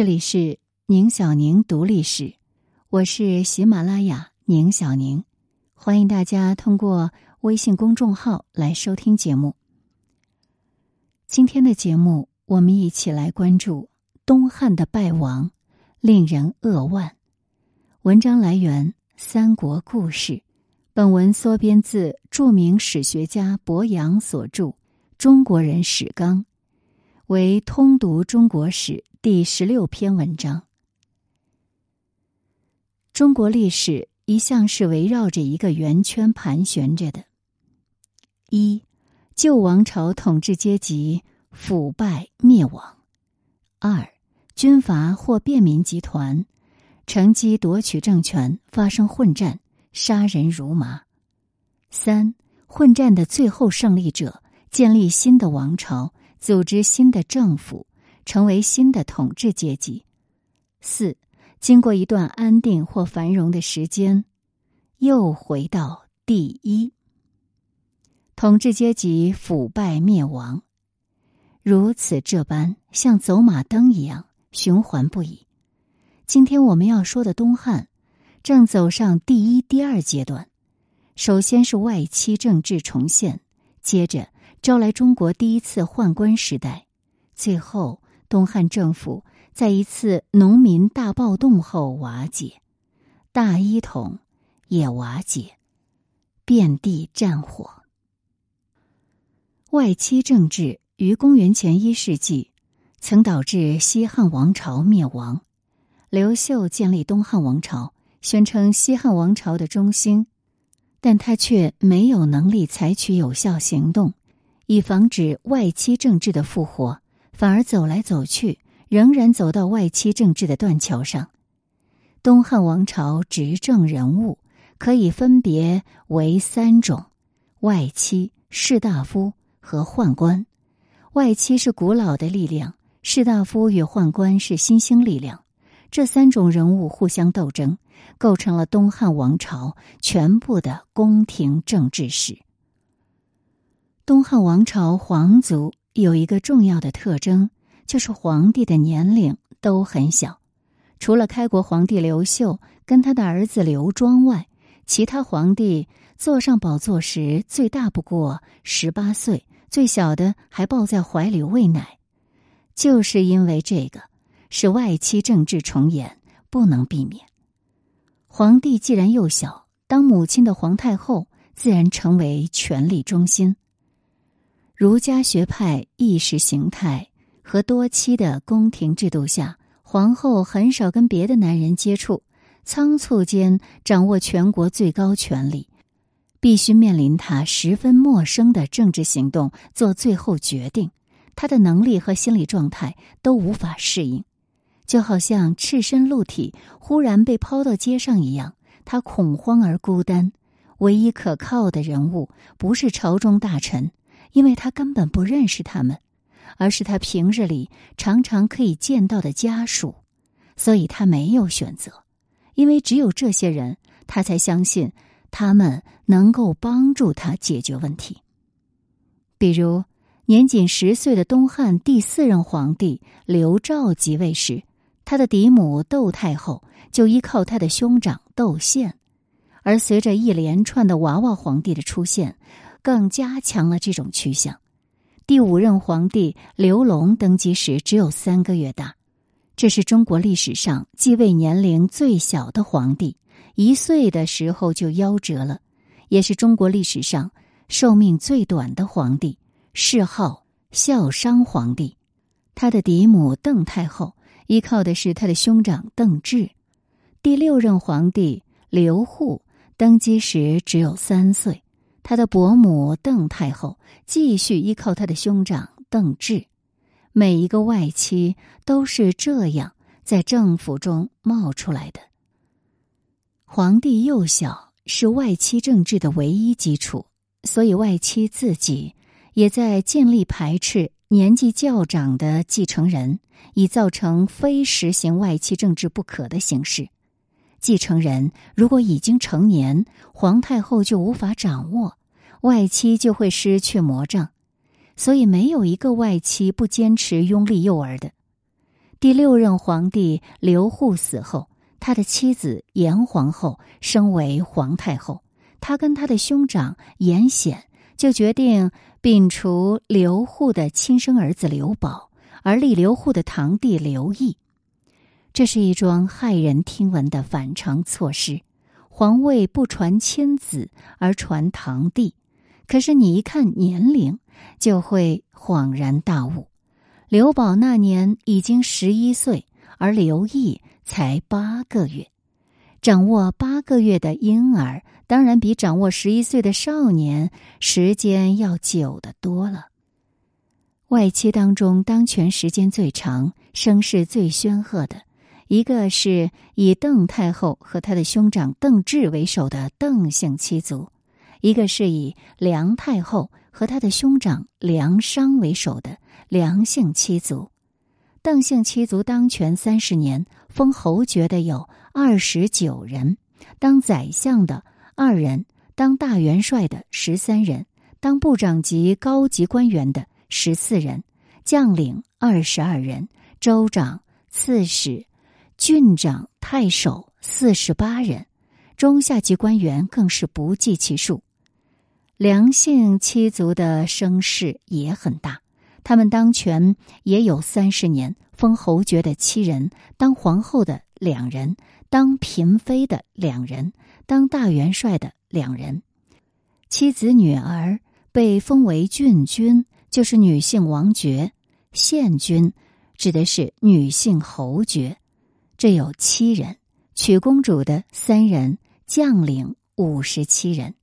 这里是宁小宁读历史，我是喜马拉雅宁小宁，欢迎大家通过微信公众号来收听节目。今天的节目，我们一起来关注东汉的败亡，令人扼腕。文章来源《三国故事》，本文缩编自著名史学家伯阳所著《中国人史纲》，为通读中国史。第十六篇文章：中国历史一向是围绕着一个圆圈盘旋着的。一、旧王朝统治阶级腐败灭亡；二、军阀或便民集团乘机夺取政权，发生混战，杀人如麻；三、混战的最后胜利者建立新的王朝，组织新的政府。成为新的统治阶级。四，经过一段安定或繁荣的时间，又回到第一。统治阶级腐败灭亡，如此这般像走马灯一样循环不已。今天我们要说的东汉，正走上第一、第二阶段。首先是外戚政治重现，接着招来中国第一次宦官时代，最后。东汉政府在一次农民大暴动后瓦解，大一统也瓦解，遍地战火。外戚政治于公元前一世纪曾导致西汉王朝灭亡。刘秀建立东汉王朝，宣称西汉王朝的中兴，但他却没有能力采取有效行动，以防止外戚政治的复活。反而走来走去，仍然走到外戚政治的断桥上。东汉王朝执政人物可以分别为三种：外戚、士大夫和宦官。外戚是古老的力量，士大夫与宦官是新兴力量。这三种人物互相斗争，构成了东汉王朝全部的宫廷政治史。东汉王朝皇族。有一个重要的特征，就是皇帝的年龄都很小。除了开国皇帝刘秀跟他的儿子刘庄外，其他皇帝坐上宝座时最大不过十八岁，最小的还抱在怀里喂奶。就是因为这个，使外戚政治重演不能避免。皇帝既然幼小，当母亲的皇太后自然成为权力中心。儒家学派意识形态和多妻的宫廷制度下，皇后很少跟别的男人接触，仓促间掌握全国最高权力，必须面临他十分陌生的政治行动做最后决定，他的能力和心理状态都无法适应，就好像赤身露体忽然被抛到街上一样，他恐慌而孤单，唯一可靠的人物不是朝中大臣。因为他根本不认识他们，而是他平日里常常可以见到的家属，所以他没有选择。因为只有这些人，他才相信他们能够帮助他解决问题。比如，年仅十岁的东汉第四任皇帝刘肇即位时，他的嫡母窦太后就依靠他的兄长窦宪，而随着一连串的娃娃皇帝的出现。更加强了这种趋向。第五任皇帝刘隆登基时只有三个月大，这是中国历史上继位年龄最小的皇帝，一岁的时候就夭折了，也是中国历史上寿命最短的皇帝，谥号孝商皇帝。他的嫡母邓太后依靠的是他的兄长邓志。第六任皇帝刘祜登基时只有三岁。他的伯母邓太后继续依靠他的兄长邓志，每一个外戚都是这样在政府中冒出来的。皇帝幼小是外戚政治的唯一基础，所以外戚自己也在尽力排斥年纪较长的继承人，以造成非实行外戚政治不可的形式。继承人如果已经成年，皇太后就无法掌握，外戚就会失去魔杖，所以没有一个外戚不坚持拥立幼儿的。第六任皇帝刘祜死后，他的妻子严皇后升为皇太后。他跟他的兄长严显就决定摒除刘祜的亲生儿子刘保，而立刘祜的堂弟刘义。这是一桩骇人听闻的反常措施。皇位不传亲子，而传堂弟。可是你一看年龄，就会恍然大悟。刘保那年已经十一岁，而刘毅才八个月。掌握八个月的婴儿，当然比掌握十一岁的少年时间要久得多了。外戚当中，当权时间最长、声势最煊赫的，一个是以邓太后和他的兄长邓志为首的邓姓七族，一个是以梁太后和他的兄长梁商为首的梁姓七族。邓姓七族当权三十年，封侯爵的有。二十九人，当宰相的二人，当大元帅的十三人，当部长级高级官员的十四人，将领二十二人，州长、刺史、郡长、太守四十八人，中下级官员更是不计其数。梁姓七族的声势也很大，他们当权也有三十年，封侯爵的七人，当皇后的两人。当嫔妃的两人，当大元帅的两人，妻子女儿被封为郡君，就是女性王爵；县君指的是女性侯爵，这有七人；娶公主的三人，将领五十七人。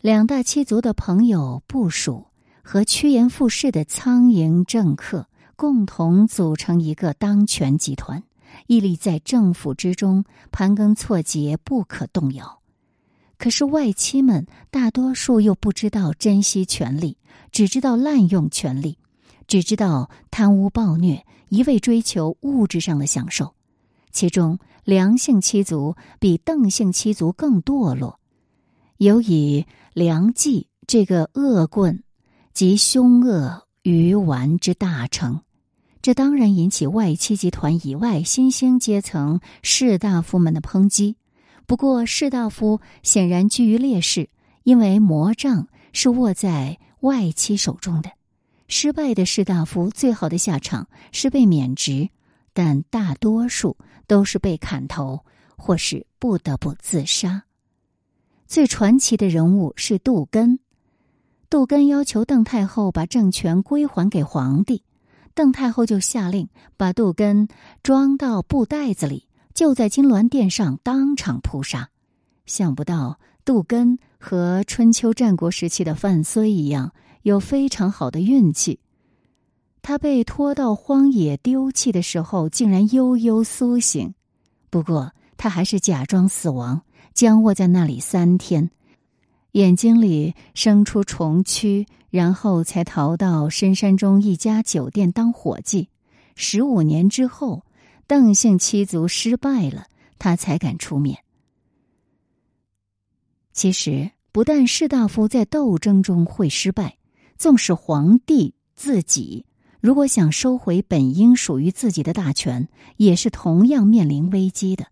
两大七族的朋友部属和趋炎附势的苍蝇政客，共同组成一个当权集团。屹立在政府之中，盘根错节，不可动摇。可是外戚们大多数又不知道珍惜权力，只知道滥用权力，只知道贪污暴虐，一味追求物质上的享受。其中，梁姓七族比邓姓七族更堕落，尤以梁冀这个恶棍及凶恶愚顽之大成。这当然引起外戚集团以外新兴阶层士大夫们的抨击。不过，士大夫显然居于劣势，因为魔杖是握在外戚手中的。失败的士大夫最好的下场是被免职，但大多数都是被砍头，或是不得不自杀。最传奇的人物是杜根。杜根要求邓太后把政权归还给皇帝。邓太后就下令把杜根装到布袋子里，就在金銮殿上当场扑杀。想不到杜根和春秋战国时期的范睢一样，有非常好的运气。他被拖到荒野丢弃的时候，竟然悠悠苏醒。不过他还是假装死亡，僵卧在那里三天。眼睛里生出虫蛆，然后才逃到深山中一家酒店当伙计。十五年之后，邓姓七族失败了，他才敢出面。其实，不但士大夫在斗争中会失败，纵使皇帝自己如果想收回本应属于自己的大权，也是同样面临危机的。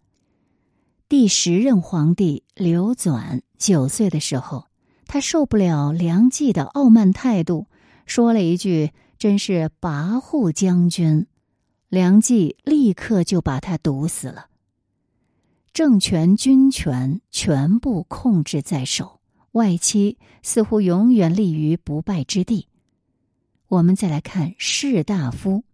第十任皇帝刘纂九岁的时候，他受不了梁冀的傲慢态度，说了一句：“真是跋扈将军。”梁冀立刻就把他毒死了。政权、军权全部控制在手，外戚似乎永远立于不败之地。我们再来看士大夫，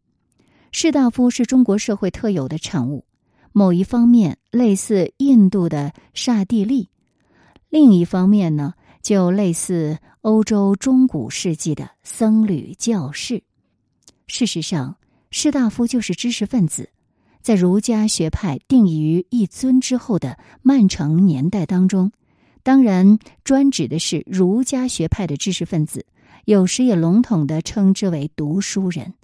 士大夫是中国社会特有的产物。某一方面类似印度的刹帝利，另一方面呢，就类似欧洲中古世纪的僧侣教士。事实上，士大夫就是知识分子，在儒家学派定义于一尊之后的曼城年代当中，当然专指的是儒家学派的知识分子，有时也笼统的称之为读书人。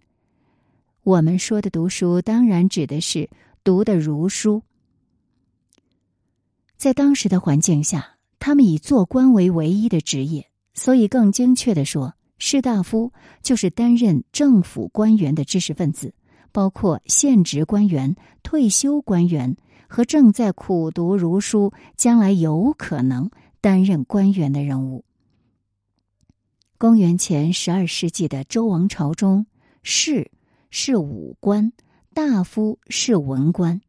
我们说的读书，当然指的是。读的儒书，在当时的环境下，他们以做官为唯一的职业，所以更精确的说，士大夫就是担任政府官员的知识分子，包括现职官员、退休官员和正在苦读儒书、将来有可能担任官员的人物。公元前十二世纪的周王朝中，士是武官，大夫是文官。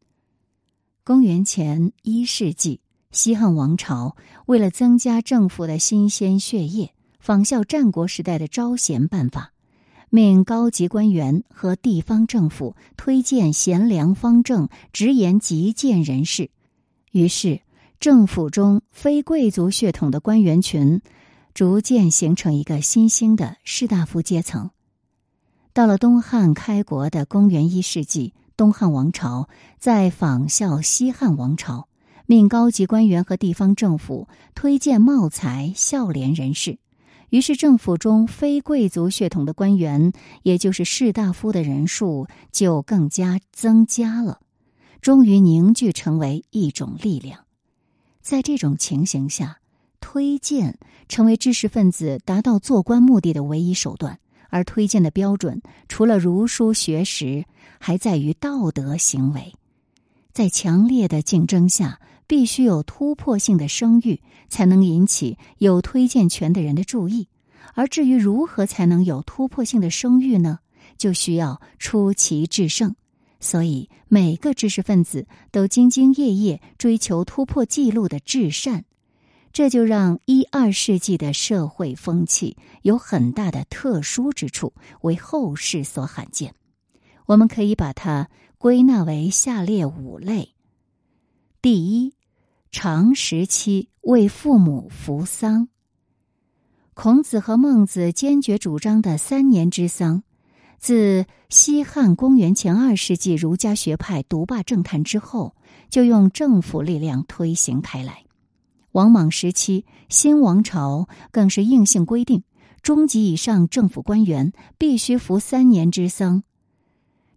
公元前一世纪，西汉王朝为了增加政府的新鲜血液，仿效战国时代的招贤办法。命高级官员和地方政府推荐贤良方正、直言极谏人士，于是政府中非贵族血统的官员群逐渐形成一个新兴的士大夫阶层。到了东汉开国的公元一世纪，东汉王朝在仿效西汉王朝，命高级官员和地方政府推荐茂才、孝廉人士。于是，政府中非贵族血统的官员，也就是士大夫的人数就更加增加了，终于凝聚成为一种力量。在这种情形下，推荐成为知识分子达到做官目的的唯一手段。而推荐的标准，除了儒书学识，还在于道德行为。在强烈的竞争下。必须有突破性的声誉，才能引起有推荐权的人的注意。而至于如何才能有突破性的声誉呢？就需要出奇制胜。所以，每个知识分子都兢兢业业追求突破记录的至善，这就让一二世纪的社会风气有很大的特殊之处，为后世所罕见。我们可以把它归纳为下列五类：第一。长时期为父母扶丧。孔子和孟子坚决主张的三年之丧，自西汉公元前二世纪儒家学派独霸政坛之后，就用政府力量推行开来。王莽时期，新王朝更是硬性规定，中级以上政府官员必须服三年之丧。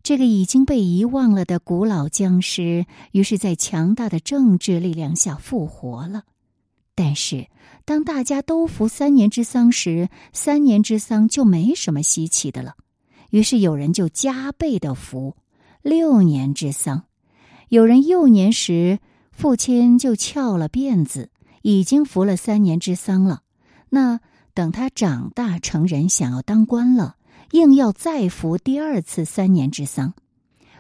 这个已经被遗忘了的古老僵尸，于是，在强大的政治力量下复活了。但是，当大家都服三年之丧时，三年之丧就没什么稀奇的了。于是，有人就加倍的服六年之丧。有人幼年时父亲就翘了辫子，已经服了三年之丧了。那等他长大成人，想要当官了。硬要再服第二次三年之丧，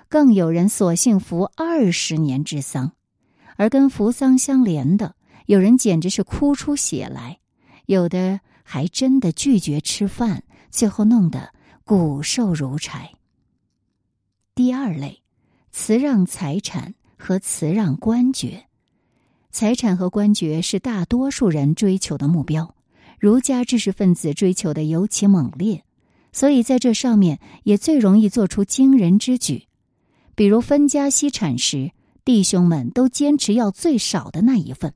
更有人索性服二十年之丧，而跟服丧相连的，有人简直是哭出血来，有的还真的拒绝吃饭，最后弄得骨瘦如柴。第二类，辞让财产和辞让官爵，财产和官爵是大多数人追求的目标，儒家知识分子追求的尤其猛烈。所以，在这上面也最容易做出惊人之举，比如分家析产时，弟兄们都坚持要最少的那一份。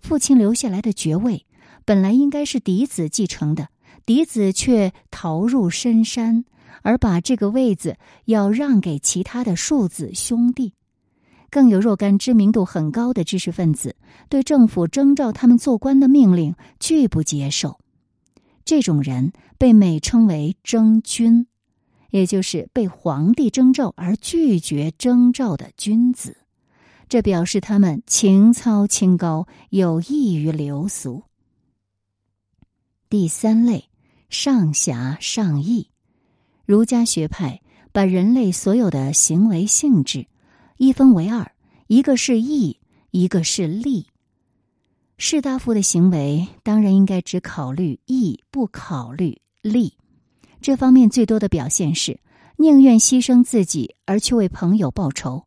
父亲留下来的爵位本来应该是嫡子继承的，嫡子却逃入深山，而把这个位子要让给其他的庶子兄弟。更有若干知名度很高的知识分子，对政府征召他们做官的命令拒不接受。这种人被美称为征君，也就是被皇帝征召而拒绝征召的君子。这表示他们情操清高，有益于流俗。第三类，上侠上义。儒家学派把人类所有的行为性质一分为二，一个是义，一个是利。士大夫的行为当然应该只考虑义，不考虑利。这方面最多的表现是，宁愿牺牲自己而去为朋友报仇。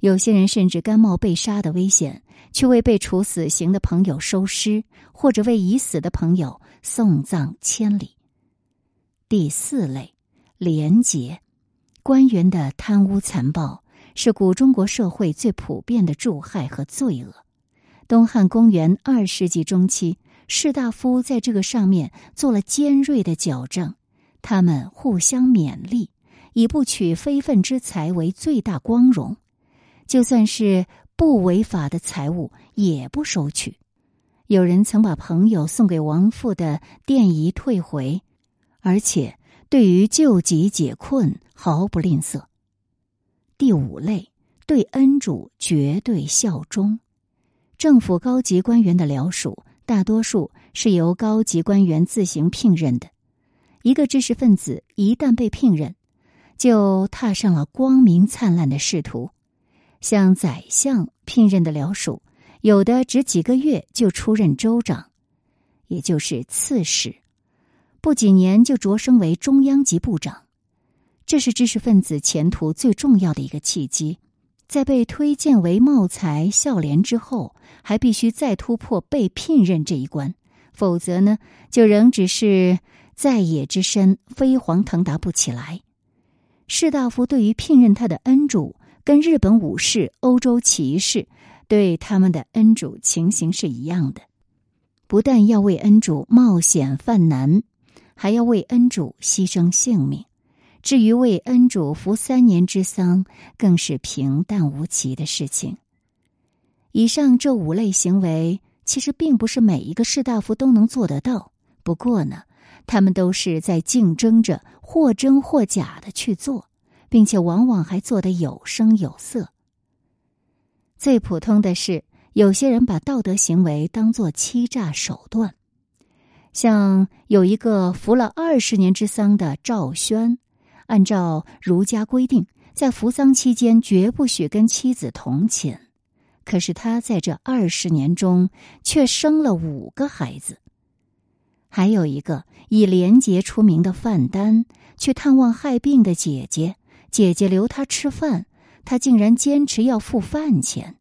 有些人甚至甘冒被杀的危险，去为被处死刑的朋友收尸，或者为已死的朋友送葬千里。第四类，廉洁。官员的贪污残暴是古中国社会最普遍的助害和罪恶。东汉公元二世纪中期，士大夫在这个上面做了尖锐的矫正，他们互相勉励，以不取非分之财为最大光荣，就算是不违法的财物也不收取。有人曾把朋友送给亡父的奠仪退回，而且对于救急解困毫不吝啬。第五类，对恩主绝对效忠。政府高级官员的僚属，大多数是由高级官员自行聘任的。一个知识分子一旦被聘任，就踏上了光明灿烂的仕途。像宰相聘任的僚属，有的只几个月就出任州长，也就是刺史，不几年就擢升为中央级部长。这是知识分子前途最重要的一个契机。在被推荐为茂才孝廉之后，还必须再突破被聘任这一关，否则呢，就仍只是。在野之身，飞黄腾达不起来。士大夫对于聘任他的恩主，跟日本武士、欧洲骑士对他们的恩主情形是一样的，不但要为恩主冒险犯难，还要为恩主牺牲性命。至于为恩主服三年之丧，更是平淡无奇的事情。以上这五类行为，其实并不是每一个士大夫都能做得到。不过呢。他们都是在竞争着，或真或假的去做，并且往往还做得有声有色。最普通的是，有些人把道德行为当作欺诈手段，像有一个服了二十年之丧的赵宣，按照儒家规定，在服丧期间绝不许跟妻子同寝，可是他在这二十年中却生了五个孩子。还有一个以廉洁出名的范丹，去探望害病的姐姐，姐姐留他吃饭，他竟然坚持要付饭钱。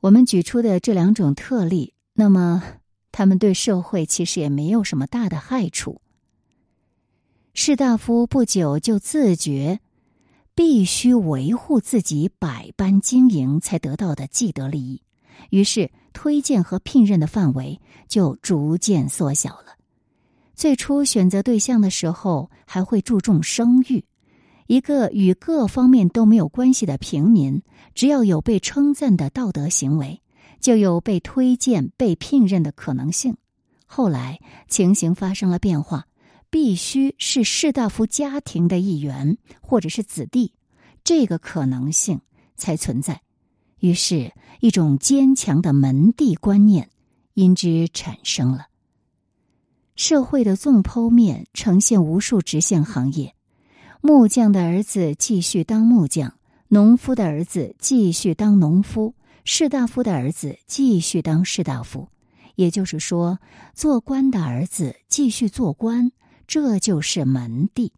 我们举出的这两种特例，那么他们对社会其实也没有什么大的害处。士大夫不久就自觉，必须维护自己百般经营才得到的既得利益，于是推荐和聘任的范围就逐渐缩小了。最初选择对象的时候，还会注重声誉。一个与各方面都没有关系的平民，只要有被称赞的道德行为，就有被推荐、被聘任的可能性。后来情形发生了变化，必须是士大夫家庭的一员或者是子弟，这个可能性才存在。于是，一种坚强的门第观念因之产生了。社会的纵剖面呈现无数直线行业：木匠的儿子继续当木匠，农夫的儿子继续当农夫，士大夫的儿子继续当士大夫。也就是说，做官的儿子继续做官，这就是门第。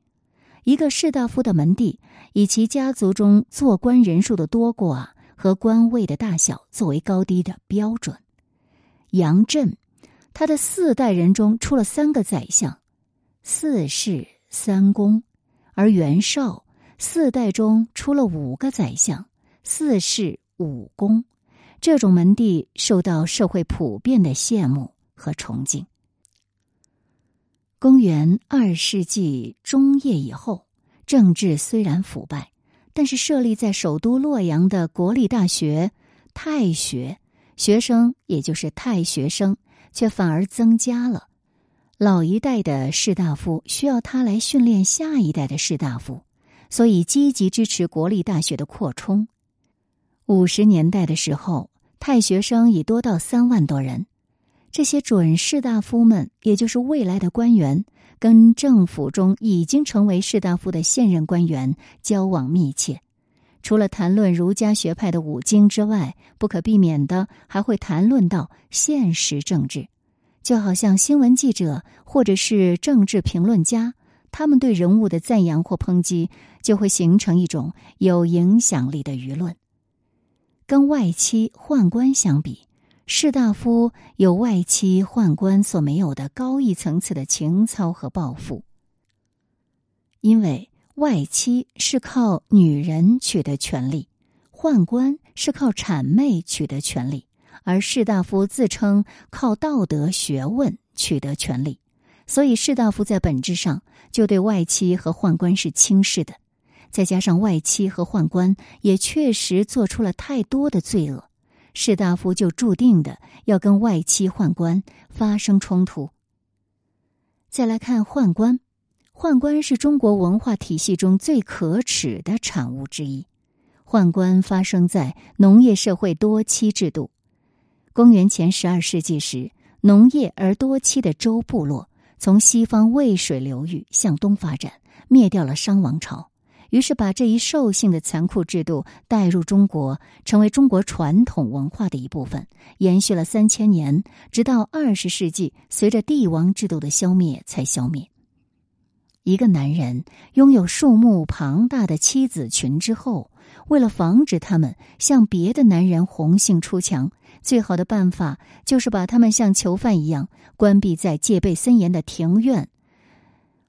一个士大夫的门第，以其家族中做官人数的多寡和官位的大小作为高低的标准。杨震。他的四代人中出了三个宰相，四世三公；而袁绍四代中出了五个宰相，四世五公。这种门第受到社会普遍的羡慕和崇敬。公元二世纪中叶以后，政治虽然腐败，但是设立在首都洛阳的国立大学太学，学生也就是太学生。却反而增加了，老一代的士大夫需要他来训练下一代的士大夫，所以积极支持国立大学的扩充。五十年代的时候，太学生已多到三万多人。这些准士大夫们，也就是未来的官员，跟政府中已经成为士大夫的现任官员交往密切。除了谈论儒家学派的五经之外，不可避免的还会谈论到现实政治，就好像新闻记者或者是政治评论家，他们对人物的赞扬或抨击，就会形成一种有影响力的舆论。跟外戚宦官相比，士大夫有外戚宦官所没有的高一层次的情操和抱负，因为。外戚是靠女人取得权力，宦官是靠谄媚取得权力，而士大夫自称靠道德学问取得权力，所以士大夫在本质上就对外戚和宦官是轻视的。再加上外戚和宦官也确实做出了太多的罪恶，士大夫就注定的要跟外戚宦官发生冲突。再来看宦官。宦官是中国文化体系中最可耻的产物之一。宦官发生在农业社会多妻制度。公元前十二世纪时，农业而多妻的周部落从西方渭水流域向东发展，灭掉了商王朝。于是把这一兽性的残酷制度带入中国，成为中国传统文化的一部分，延续了三千年，直到二十世纪，随着帝王制度的消灭才消灭。一个男人拥有数目庞大的妻子群之后，为了防止他们向别的男人红杏出墙，最好的办法就是把他们像囚犯一样关闭在戒备森严的庭院，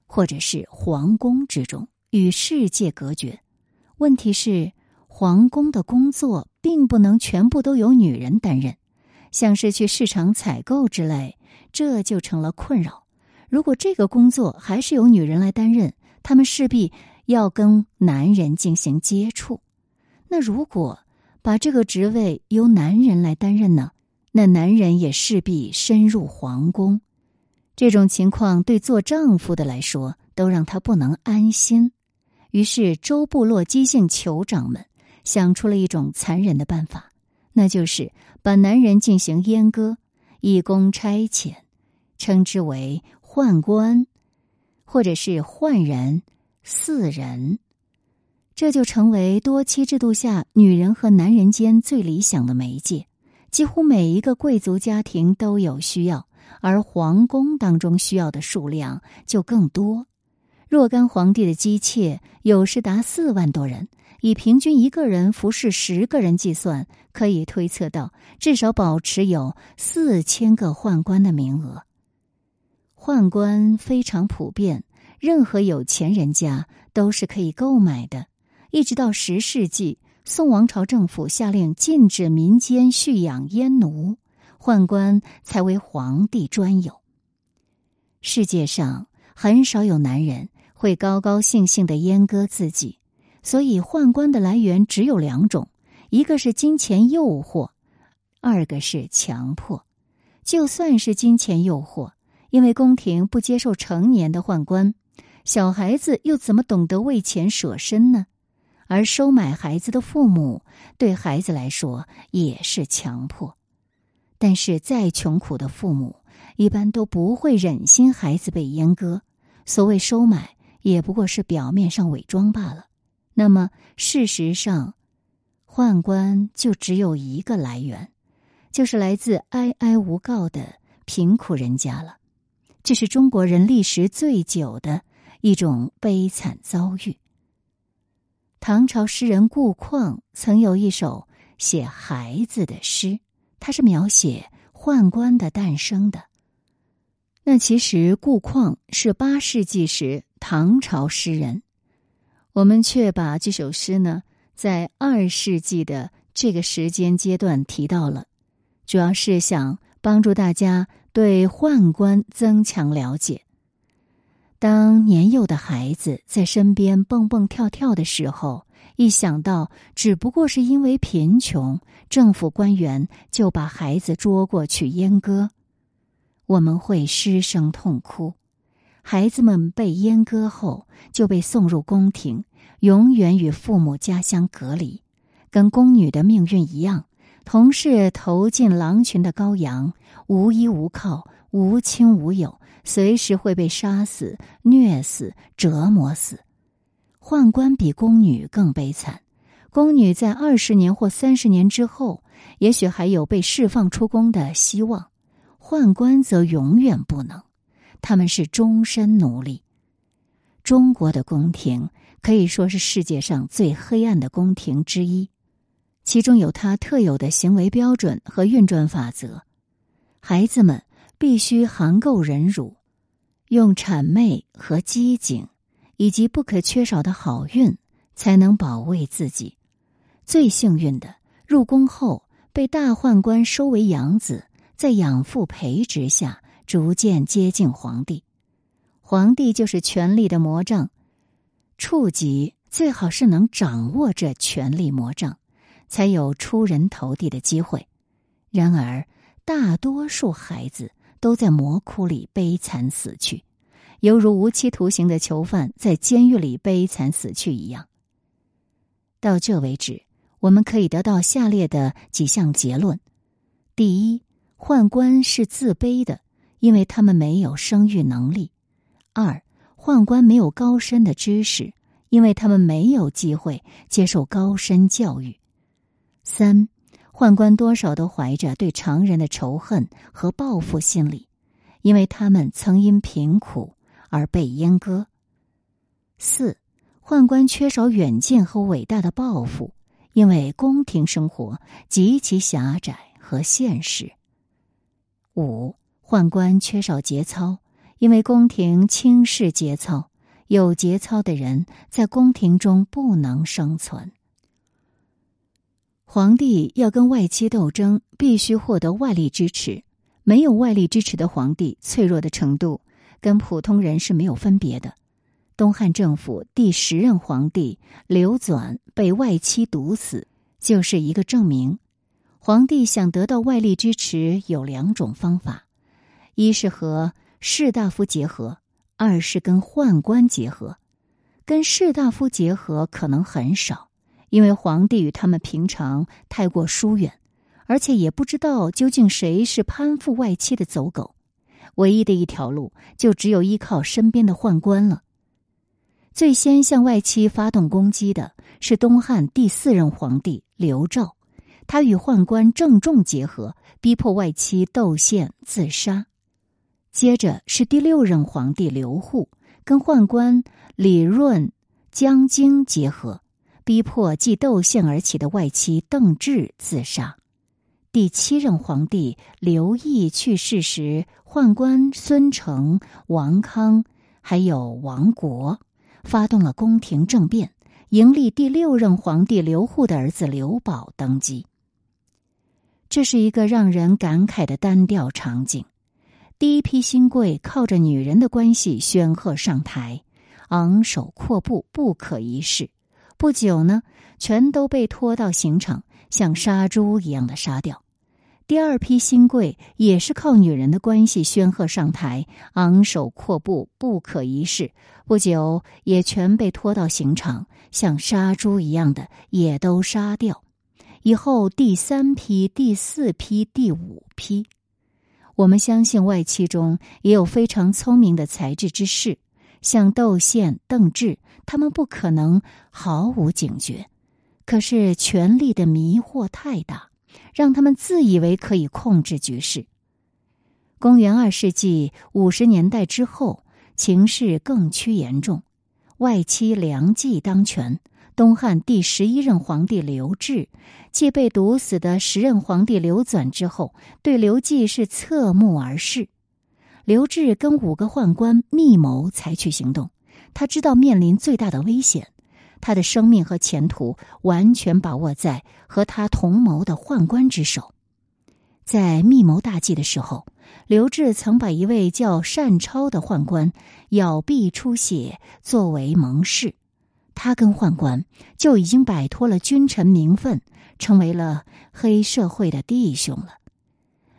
或者是皇宫之中。与世界隔绝。问题是，皇宫的工作并不能全部都由女人担任，像是去市场采购之类，这就成了困扰。如果这个工作还是由女人来担任，他们势必要跟男人进行接触。那如果把这个职位由男人来担任呢？那男人也势必深入皇宫。这种情况对做丈夫的来说，都让他不能安心。于是，周部落姬姓酋长们想出了一种残忍的办法，那就是把男人进行阉割，以供差遣，称之为宦官，或者是宦人、四人。这就成为多妻制度下女人和男人间最理想的媒介。几乎每一个贵族家庭都有需要，而皇宫当中需要的数量就更多。若干皇帝的姬妾有时达四万多人，以平均一个人服侍十个人计算，可以推测到至少保持有四千个宦官的名额。宦官非常普遍，任何有钱人家都是可以购买的。一直到十世纪，宋王朝政府下令禁止民间蓄养阉奴，宦官才为皇帝专有。世界上很少有男人。会高高兴兴的阉割自己，所以宦官的来源只有两种：一个是金钱诱惑，二个是强迫。就算是金钱诱惑，因为宫廷不接受成年的宦官，小孩子又怎么懂得为钱舍身呢？而收买孩子的父母，对孩子来说也是强迫。但是再穷苦的父母，一般都不会忍心孩子被阉割。所谓收买。也不过是表面上伪装罢了。那么，事实上，宦官就只有一个来源，就是来自哀哀无告的贫苦人家了。这是中国人历时最久的一种悲惨遭遇。唐朝诗人顾况曾有一首写孩子的诗，他是描写宦官的诞生的。那其实顾况是八世纪时。唐朝诗人，我们却把这首诗呢，在二世纪的这个时间阶段提到了，主要是想帮助大家对宦官增强了解。当年幼的孩子在身边蹦蹦跳跳的时候，一想到只不过是因为贫穷，政府官员就把孩子捉过去阉割，我们会失声痛哭。孩子们被阉割后，就被送入宫廷，永远与父母家乡隔离，跟宫女的命运一样，同是投进狼群的羔羊，无依无靠，无亲无友，随时会被杀死、虐死、折磨死。宦官比宫女更悲惨，宫女在二十年或三十年之后，也许还有被释放出宫的希望，宦官则永远不能。他们是终身奴隶。中国的宫廷可以说是世界上最黑暗的宫廷之一，其中有它特有的行为标准和运转法则。孩子们必须含垢忍辱，用谄媚和机警，以及不可缺少的好运，才能保卫自己。最幸运的，入宫后被大宦官收为养子，在养父培植下。逐渐接近皇帝，皇帝就是权力的魔杖，触及最好是能掌握这权力魔杖，才有出人头地的机会。然而，大多数孩子都在魔窟里悲惨死去，犹如无期徒刑的囚犯在监狱里悲惨死去一样。到这为止，我们可以得到下列的几项结论：第一，宦官是自卑的，因为他们没有生育能力；二，宦官没有高深的知识，因为他们没有机会接受高深教育；三，宦官多少都怀着对常人的仇恨和报复心理，因为他们曾因贫苦而被阉割；四，宦官缺少远见和伟大的抱负。因为宫廷生活极其狭窄和现实。五，宦官缺少节操，因为宫廷轻视节操，有节操的人在宫廷中不能生存。皇帝要跟外戚斗争，必须获得外力支持。没有外力支持的皇帝，脆弱的程度跟普通人是没有分别的。东汉政府第十任皇帝刘纂被外戚毒死，就是一个证明。皇帝想得到外力支持有两种方法：一是和士大夫结合，二是跟宦官结合。跟士大夫结合可能很少，因为皇帝与他们平常太过疏远，而且也不知道究竟谁是攀附外戚的走狗。唯一的一条路，就只有依靠身边的宦官了。最先向外戚发动攻击的是东汉第四任皇帝刘肇，他与宦官郑重结合，逼迫外戚窦宪自杀。接着是第六任皇帝刘祜，跟宦官李润、江京结合，逼迫继窦宪而起的外戚邓志自杀。第七任皇帝刘毅去世时，宦官孙承、王康还有王国。发动了宫廷政变，迎立第六任皇帝刘祜的儿子刘保登基。这是一个让人感慨的单调场景。第一批新贵靠着女人的关系宣赫上台，昂首阔步，不可一世。不久呢，全都被拖到刑场，像杀猪一样的杀掉。第二批新贵也是靠女人的关系宣赫上台，昂首阔步，不可一世。不久，也全被拖到刑场，像杀猪一样的也都杀掉。以后第三批、第四批、第五批，我们相信外戚中也有非常聪明的才智之士，像窦宪、邓志，他们不可能毫无警觉。可是权力的迷惑太大。让他们自以为可以控制局势。公元二世纪五十年代之后，情势更趋严重。外戚梁冀当权，东汉第十一任皇帝刘志继被毒死的时任皇帝刘纂之后，对刘季是侧目而视。刘志跟五个宦官密谋采取行动，他知道面临最大的危险。他的生命和前途完全把握在和他同谋的宦官之手。在密谋大计的时候，刘志曾把一位叫单超的宦官咬臂出血作为盟誓，他跟宦官就已经摆脱了君臣名分，成为了黑社会的弟兄了。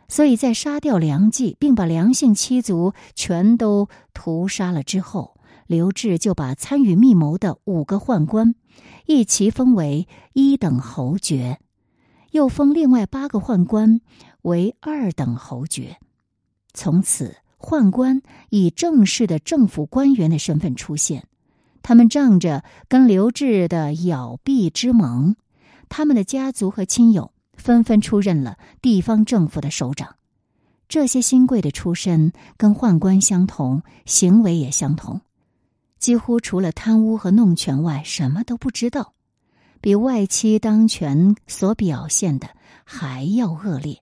所以在杀掉梁冀，并把梁姓七族全都屠杀了之后。刘志就把参与密谋的五个宦官一齐封为一等侯爵，又封另外八个宦官为二等侯爵。从此，宦官以正式的政府官员的身份出现。他们仗着跟刘志的咬臂之盟，他们的家族和亲友纷纷出任了地方政府的首长。这些新贵的出身跟宦官相同，行为也相同。几乎除了贪污和弄权外，什么都不知道，比外戚当权所表现的还要恶劣。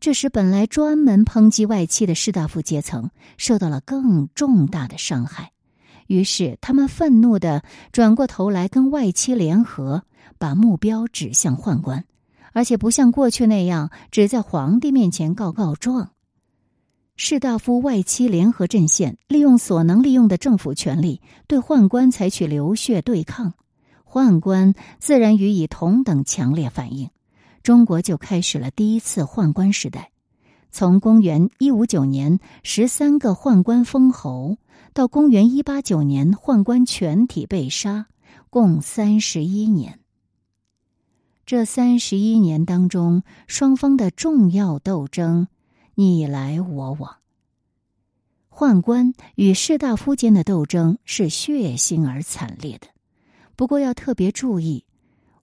这使本来专门抨击外戚的士大夫阶层受到了更重大的伤害。于是，他们愤怒的转过头来跟外戚联合，把目标指向宦官，而且不像过去那样只在皇帝面前告告状。士大夫、外戚联合阵线，利用所能利用的政府权力，对宦官采取流血对抗。宦官自然予以同等强烈反应。中国就开始了第一次宦官时代。从公元一五九年十三个宦官封侯，到公元一八九年宦官全体被杀，共三十一年。这三十一年当中，双方的重要斗争你来我往。宦官与士大夫间的斗争是血腥而惨烈的。不过要特别注意，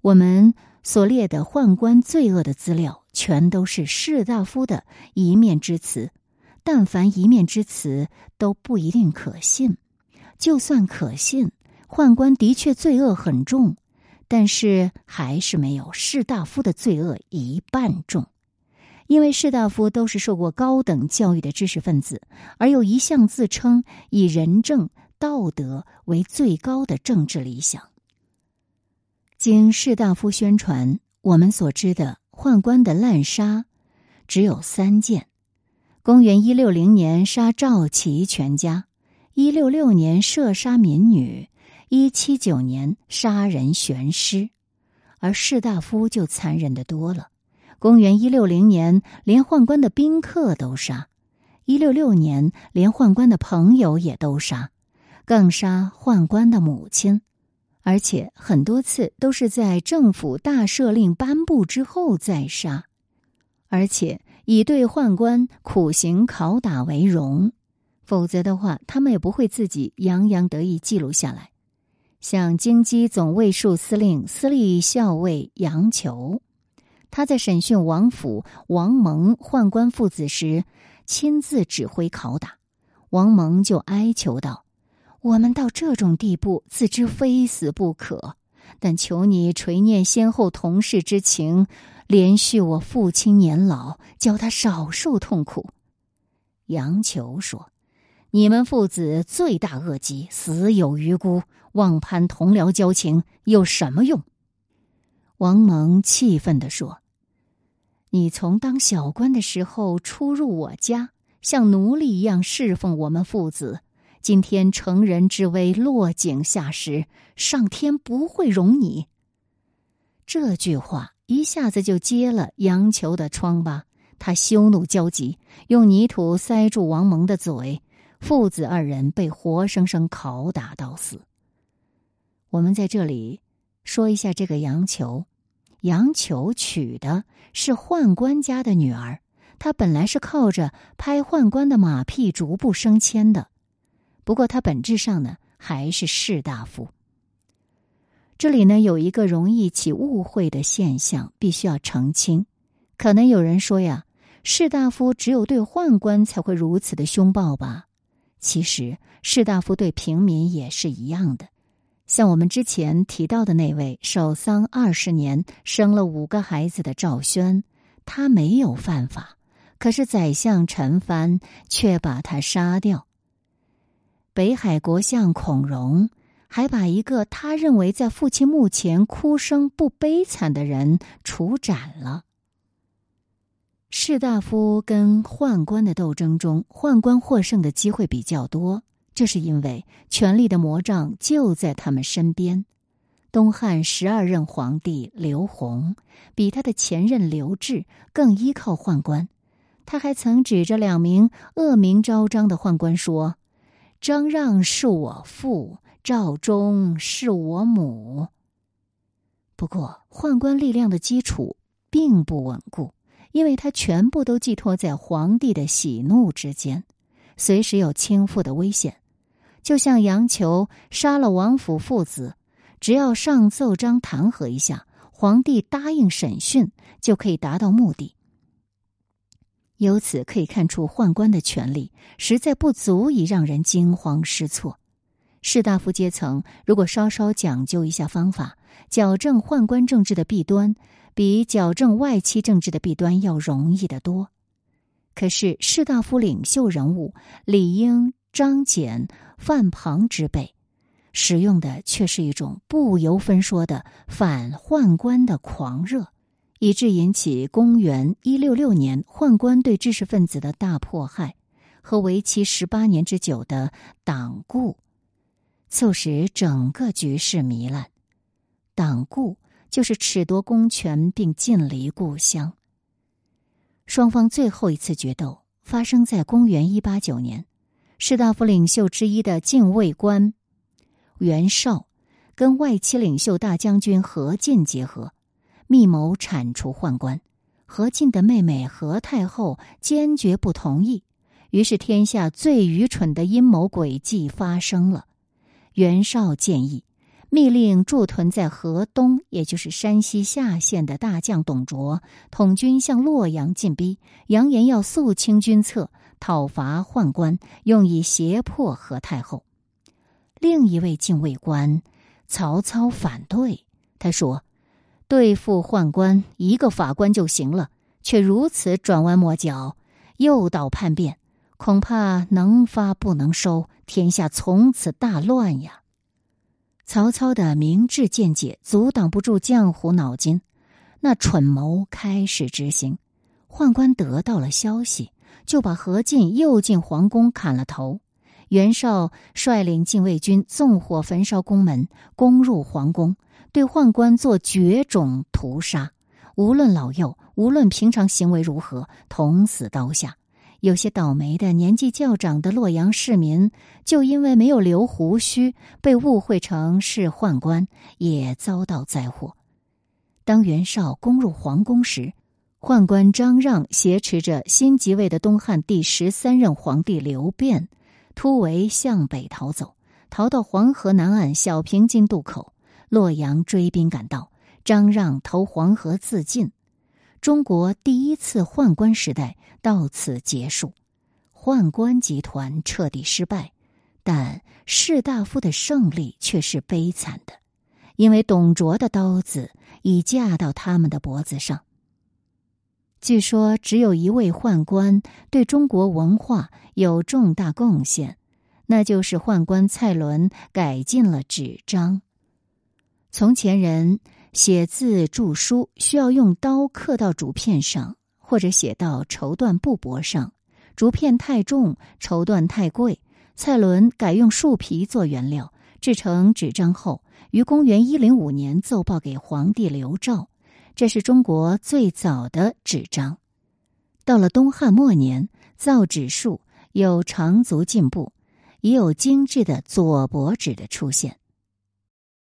我们所列的宦官罪恶的资料，全都是士大夫的一面之词。但凡一面之词，都不一定可信。就算可信，宦官的确罪恶很重，但是还是没有士大夫的罪恶一半重。因为士大夫都是受过高等教育的知识分子，而又一向自称以仁政道德为最高的政治理想。经士大夫宣传，我们所知的宦官的滥杀只有三件：公元一六零年杀赵齐全家，一六六年射杀民女，一七九年杀人悬尸。而士大夫就残忍的多了，公元一六零年连宦官的宾客都杀，一六六年连宦官的朋友也都杀，更杀宦官的母亲。而且很多次都是在政府大赦令颁布之后再杀，而且以对宦官苦刑拷打为荣，否则的话，他们也不会自己洋洋得意记录下来。像京畿总卫戍司令司隶校尉杨球，他在审讯王府王蒙宦官父子时，亲自指挥拷打，王蒙就哀求道。我们到这种地步，自知非死不可，但求你垂念先后同事之情，连续我父亲年老，教他少受痛苦。杨求说：“你们父子罪大恶极，死有余辜，妄攀同僚交情有什么用？”王蒙气愤地说：“你从当小官的时候出入我家，像奴隶一样侍奉我们父子。”今天成人之危落井下石，上天不会容你。这句话一下子就揭了杨球的疮疤，他羞怒交集，用泥土塞住王蒙的嘴，父子二人被活生生拷打到死。我们在这里说一下这个杨球，杨球娶的是宦官家的女儿，他本来是靠着拍宦官的马屁逐步升迁的。不过，他本质上呢还是士大夫。这里呢有一个容易起误会的现象，必须要澄清。可能有人说呀，士大夫只有对宦官才会如此的凶暴吧？其实，士大夫对平民也是一样的。像我们之前提到的那位守丧二十年、生了五个孩子的赵宣，他没有犯法，可是宰相陈蕃却把他杀掉。北海国相孔融还把一个他认为在父亲墓前哭声不悲惨的人处斩了。士大夫跟宦官的斗争中，宦官获胜的机会比较多，这是因为权力的魔杖就在他们身边。东汉十二任皇帝刘宏比他的前任刘志更依靠宦官，他还曾指着两名恶名昭彰的宦官说。张让是我父，赵忠是我母。不过，宦官力量的基础并不稳固，因为他全部都寄托在皇帝的喜怒之间，随时有倾覆的危险。就像杨球杀了王府父子，只要上奏章弹劾一下，皇帝答应审讯，就可以达到目的。由此可以看出，宦官的权力实在不足以让人惊慌失措。士大夫阶层如果稍稍讲究一下方法，矫正宦官政治的弊端，比矫正外戚政治的弊端要容易得多。可是，士大夫领袖人物李应、张俭、范庞之辈，使用的却是一种不由分说的反宦官的狂热。以致引起公元一六六年宦官对知识分子的大迫害和为期十八年之久的党锢，促使整个局势糜烂。党锢就是褫夺公权并尽离故乡。双方最后一次决斗发生在公元一八九年，士大夫领袖之一的禁卫官袁绍跟外戚领袖大将军何进结合。密谋铲除宦官。何进的妹妹何太后坚决不同意，于是天下最愚蠢的阴谋诡计发生了。袁绍建议，密令驻屯在河东，也就是山西夏县的大将董卓统军向洛阳进逼，扬言要肃清军策，讨伐宦官，用以胁迫何太后。另一位禁卫官曹操反对，他说。对付宦官，一个法官就行了，却如此转弯抹角，诱导叛变，恐怕能发不能收，天下从此大乱呀！曹操的明智见解阻挡不住浆糊脑筋，那蠢谋开始执行。宦官得到了消息，就把何进诱进皇宫砍了头。袁绍率领禁卫军纵火焚烧宫门，攻入皇宫。对宦官做绝种屠杀，无论老幼，无论平常行为如何，捅死刀下。有些倒霉的年纪较长的洛阳市民，就因为没有留胡须，被误会成是宦官，也遭到灾祸。当袁绍攻入皇宫时，宦官张让挟持着新即位的东汉第十三任皇帝刘辩，突围向北逃走，逃到黄河南岸小平津渡口。洛阳追兵赶到，张让投黄河自尽，中国第一次宦官时代到此结束，宦官集团彻底失败，但士大夫的胜利却是悲惨的，因为董卓的刀子已架到他们的脖子上。据说只有一位宦官对中国文化有重大贡献，那就是宦官蔡伦改进了纸张。从前人写字著书需要用刀刻到竹片上，或者写到绸缎布帛上，竹片太重，绸缎太贵。蔡伦改用树皮做原料，制成纸张后，于公元一零五年奏报给皇帝刘肇，这是中国最早的纸张。到了东汉末年，造纸术有长足进步，也有精致的左帛纸的出现。